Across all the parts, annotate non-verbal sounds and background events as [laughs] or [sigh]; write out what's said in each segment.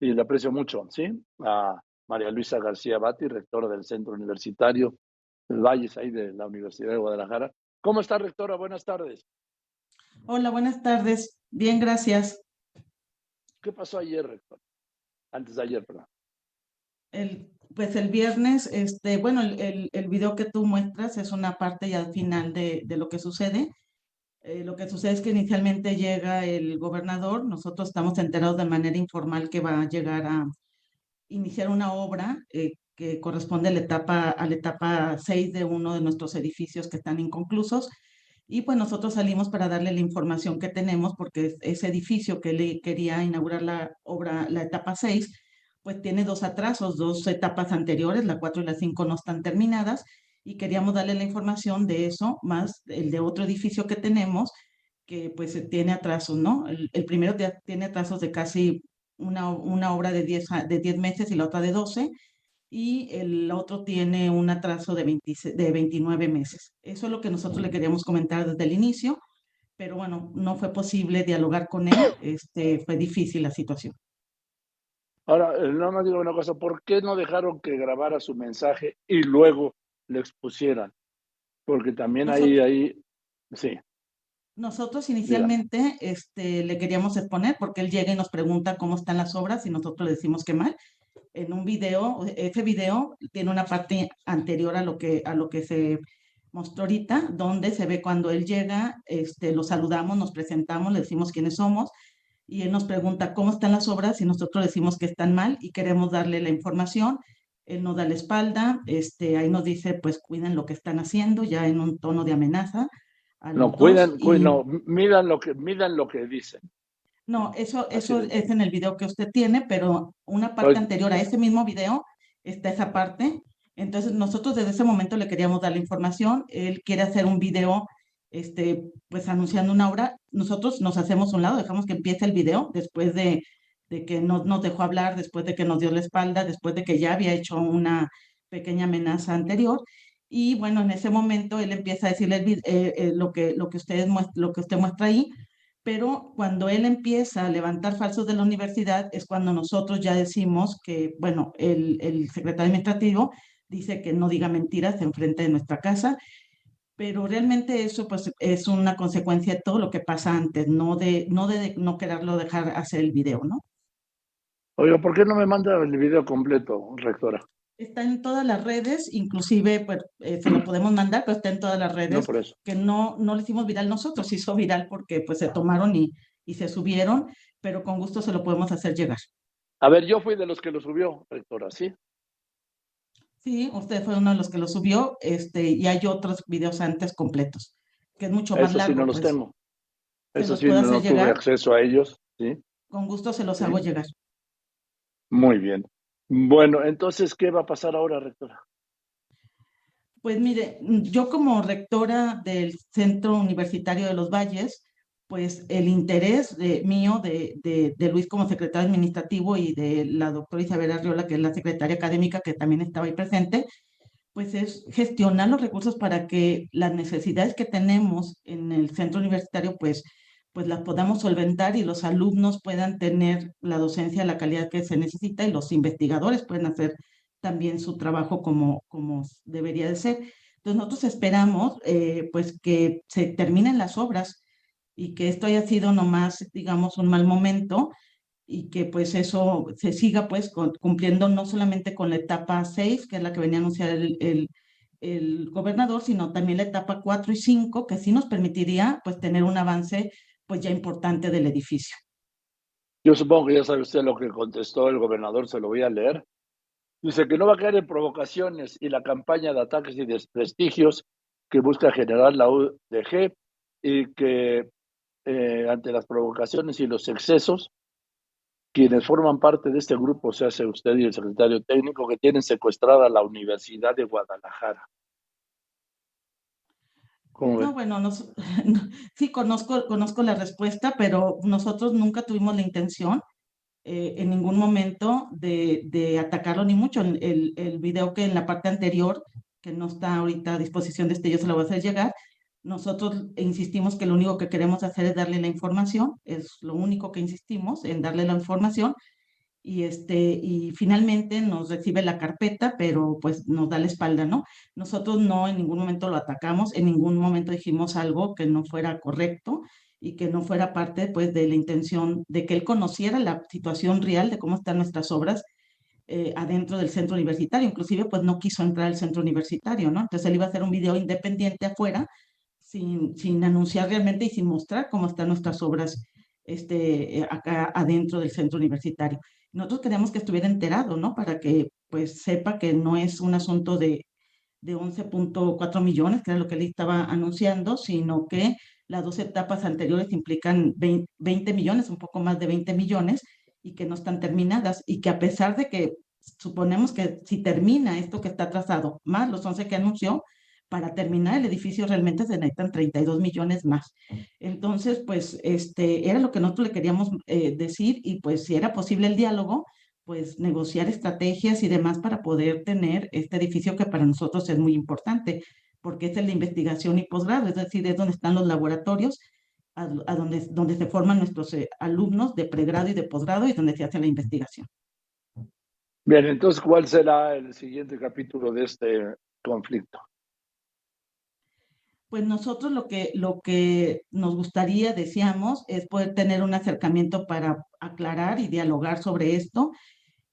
y le aprecio mucho, ¿sí? A María Luisa García Bati, rectora del Centro Universitario del Valles, ahí de la Universidad de Guadalajara. ¿Cómo está, rectora? Buenas tardes. Hola, buenas tardes. Bien, gracias. ¿Qué pasó ayer, rector? Antes de ayer, perdón. El, pues el viernes, este, bueno, el, el, video que tú muestras es una parte ya al final de, de lo que sucede. Eh, lo que sucede es que inicialmente llega el gobernador, nosotros estamos enterados de manera informal que va a llegar a iniciar una obra eh, que corresponde a la, etapa, a la etapa 6 de uno de nuestros edificios que están inconclusos. Y pues nosotros salimos para darle la información que tenemos porque ese edificio que le quería inaugurar la obra, la etapa 6, pues tiene dos atrasos, dos etapas anteriores, la 4 y la 5 no están terminadas y queríamos darle la información de eso, más el de otro edificio que tenemos, que pues tiene atrasos, ¿no? El, primero tiene atrasos de casi una, una obra de 10, de 10 meses y la otra de 12, y el otro tiene un atraso de, 20, de 29 meses. Eso es lo que nosotros le queríamos comentar desde el inicio, pero bueno, no fue posible dialogar con él, este, fue difícil la situación. Ahora, eh, no me digo una cosa, ¿por qué no dejaron que grabara su mensaje y luego le expusieran, porque también ahí, ahí, sí. Nosotros inicialmente este, le queríamos exponer porque él llega y nos pregunta cómo están las obras y nosotros le decimos que mal. En un video, ese video tiene una parte anterior a lo que, a lo que se mostró ahorita, donde se ve cuando él llega, este, lo saludamos, nos presentamos, le decimos quiénes somos y él nos pregunta cómo están las obras y nosotros decimos que están mal y queremos darle la información él nos da la espalda, este, ahí nos dice, pues cuiden lo que están haciendo, ya en un tono de amenaza. No, cuiden, no, midan lo que, midan lo que dicen. No, eso, eso es en el video que usted tiene, pero una parte anterior a ese mismo video está esa parte. Entonces nosotros desde ese momento le queríamos dar la información. Él quiere hacer un video, este, pues anunciando una obra. Nosotros nos hacemos un lado, dejamos que empiece el video después de de que no nos dejó hablar después de que nos dio la espalda, después de que ya había hecho una pequeña amenaza anterior. Y bueno, en ese momento él empieza a decirle eh, eh, lo, que, lo, que ustedes lo que usted muestra ahí, pero cuando él empieza a levantar falsos de la universidad es cuando nosotros ya decimos que, bueno, el, el secretario administrativo dice que no diga mentiras en frente de nuestra casa, pero realmente eso pues es una consecuencia de todo lo que pasa antes, no de no, de no quererlo dejar hacer el video, ¿no? Oiga, ¿por qué no me manda el video completo, rectora? Está en todas las redes, inclusive pues, eh, se lo podemos mandar, pero está en todas las redes. No por eso. Que no, no lo hicimos viral nosotros, se hizo viral porque pues se tomaron y, y se subieron, pero con gusto se lo podemos hacer llegar. A ver, yo fui de los que lo subió, rectora, ¿sí? Sí, usted fue uno de los que lo subió, este, y hay otros videos antes completos, que es mucho más largo. Eso sí no los pues. tengo. Eso sí no tuve acceso a ellos, ¿sí? Con gusto se los hago llegar. Muy bien. Bueno, entonces, ¿qué va a pasar ahora, rectora? Pues mire, yo como rectora del Centro Universitario de los Valles, pues el interés de, mío, de, de, Luis como secretario administrativo y de la doctora Isabel Arriola, que es la secretaria académica, que también estaba ahí presente, pues es gestionar los recursos para que las necesidades que tenemos en el centro universitario, pues pues las podamos solventar y los alumnos puedan tener la docencia de la calidad que se necesita y los investigadores pueden hacer también su trabajo como, como debería de ser. Entonces nosotros esperamos eh, pues que se terminen las obras y que esto haya sido nomás, digamos, un mal momento y que pues eso se siga pues cumpliendo no solamente con la etapa 6, que es la que venía a anunciar el, el, el gobernador, sino también la etapa 4 y 5, que sí nos permitiría pues tener un avance pues ya importante del edificio. Yo supongo que ya sabe usted lo que contestó el gobernador, se lo voy a leer. Dice que no va a caer en provocaciones y la campaña de ataques y desprestigios que busca generar la UDG y que eh, ante las provocaciones y los excesos, quienes forman parte de este grupo, se hace usted y el secretario técnico, que tienen secuestrada la Universidad de Guadalajara. No, bueno, [laughs] sí conozco, conozco la respuesta, pero nosotros nunca tuvimos la intención eh, en ningún momento de, de, atacarlo, ni mucho. El, el video que en la parte anterior, que no está ahorita a disposición de este, yo se lo voy a hacer llegar. Nosotros insistimos que lo único que queremos hacer es darle la información, es lo único que insistimos en darle la información y este y finalmente nos recibe la carpeta, pero pues nos da la espalda, ¿no? Nosotros no en ningún momento lo atacamos, en ningún momento dijimos algo que no fuera correcto y que no fuera parte pues de la intención de que él conociera la situación real de cómo están nuestras obras eh, adentro del centro universitario, inclusive pues no quiso entrar al centro universitario, ¿no? Entonces él iba a hacer un video independiente afuera sin, sin anunciar realmente y sin mostrar cómo están nuestras obras este, acá adentro del centro universitario. Nosotros queríamos que estuviera enterado, ¿no? Para que pues sepa que no es un asunto de, de 11.4 millones, que era lo que él estaba anunciando, sino que las dos etapas anteriores implican 20 millones, un poco más de 20 millones, y que no están terminadas, y que a pesar de que suponemos que si termina esto que está trazado, más los 11 que anunció, para terminar el edificio realmente se necesitan 32 millones más. Entonces, pues, este, era lo que nosotros le queríamos eh, decir y pues si era posible el diálogo, pues negociar estrategias y demás para poder tener este edificio que para nosotros es muy importante, porque es el de investigación y posgrado, es decir, es donde están los laboratorios, a, donde, donde se forman nuestros eh, alumnos de pregrado y de posgrado y donde se hace la investigación. Bien, entonces, ¿cuál será el siguiente capítulo de este conflicto? Pues nosotros lo que, lo que nos gustaría, decíamos, es poder tener un acercamiento para aclarar y dialogar sobre esto.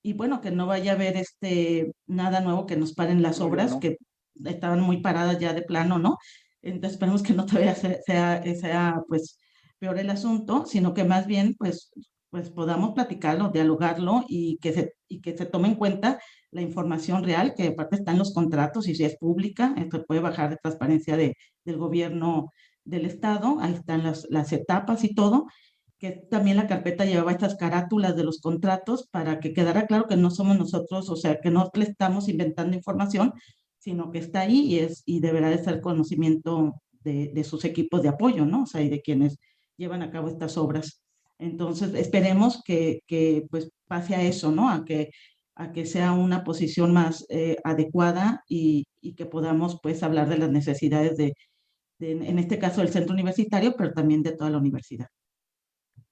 Y bueno, que no vaya a haber este, nada nuevo que nos paren las obras, que estaban muy paradas ya de plano, ¿no? Entonces esperemos que no todavía sea, sea, pues peor el asunto, sino que más bien pues, pues podamos platicarlo, dialogarlo y que se, y que se tome en cuenta la información real, que aparte está en los contratos y si es pública, esto puede bajar de transparencia de, del gobierno del Estado, ahí están las, las etapas y todo, que también la carpeta llevaba estas carátulas de los contratos para que quedara claro que no somos nosotros, o sea, que no le estamos inventando información, sino que está ahí y, es, y deberá de ser conocimiento de, de sus equipos de apoyo, ¿no? O sea, y de quienes llevan a cabo estas obras. Entonces, esperemos que, que pues pase a eso, ¿no? A que a que sea una posición más eh, adecuada y, y, que podamos pues hablar de las necesidades de, en este caso del centro universitario, pero también de toda la universidad.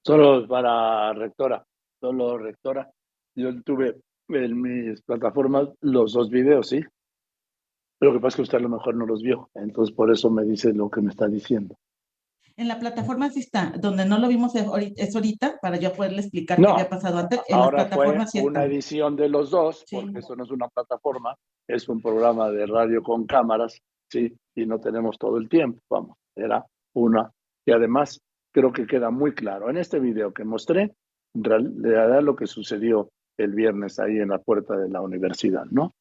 Solo para rectora, solo rectora. Yo tuve en mis plataformas los dos videos, ¿sí? Lo que pasa es que usted a lo mejor no los vio, entonces por eso me dice lo que me está diciendo. En la plataforma sí está, donde no lo vimos es ahorita, para yo poderle explicar qué había pasado antes. En ahora fue una edición de los dos, porque eso no es una plataforma, es un programa de radio con cámaras, sí, y no tenemos todo el tiempo, vamos, era una. Y además, creo que queda muy claro en este video que mostré, en realidad lo que sucedió el viernes ahí en la puerta de la universidad, ¿no?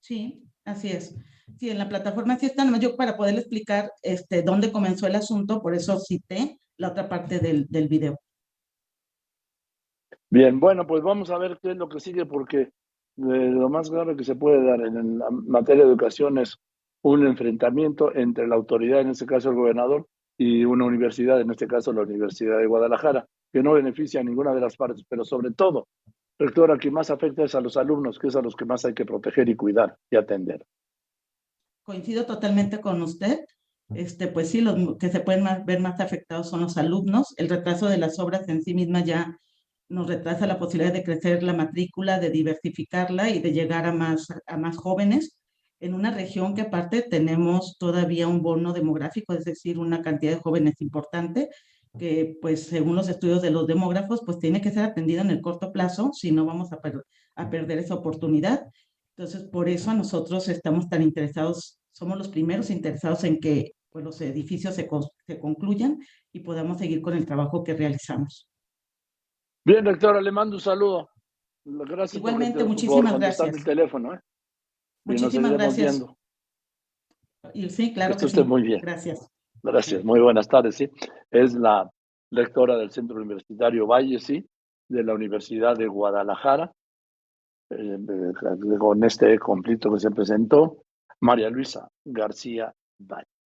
Sí, así es. Sí, en la plataforma sí está, yo para poder explicar este, dónde comenzó el asunto, por eso cité la otra parte del, del video. Bien, bueno, pues vamos a ver qué es lo que sigue, porque eh, lo más grave que se puede dar en la materia de educación es un enfrentamiento entre la autoridad, en este caso el gobernador, y una universidad, en este caso la Universidad de Guadalajara, que no beneficia a ninguna de las partes, pero sobre todo, rector, a quien más afecta es a los alumnos, que es a los que más hay que proteger y cuidar y atender coincido totalmente con usted. Este, pues sí, los que se pueden ver más afectados son los alumnos. El retraso de las obras en sí misma ya nos retrasa la posibilidad de crecer la matrícula, de diversificarla y de llegar a más, a más jóvenes en una región que aparte tenemos todavía un bono demográfico, es decir, una cantidad de jóvenes importante que pues según los estudios de los demógrafos pues tiene que ser atendida en el corto plazo si no vamos a, a perder esa oportunidad. Entonces, por eso a nosotros estamos tan interesados somos los primeros interesados en que pues, los edificios se, se concluyan y podamos seguir con el trabajo que realizamos. Bien, doctora, le mando un saludo. Gracias Igualmente, muchísimas gracias. el teléfono, ¿eh? Muchísimas gracias. Y, sí, claro que sí. muy bien. Gracias. Gracias, muy buenas tardes, sí. Es la lectora del Centro Universitario Valle, sí, de la Universidad de Guadalajara, eh, con este conflicto que se presentó. María Luisa García Valle.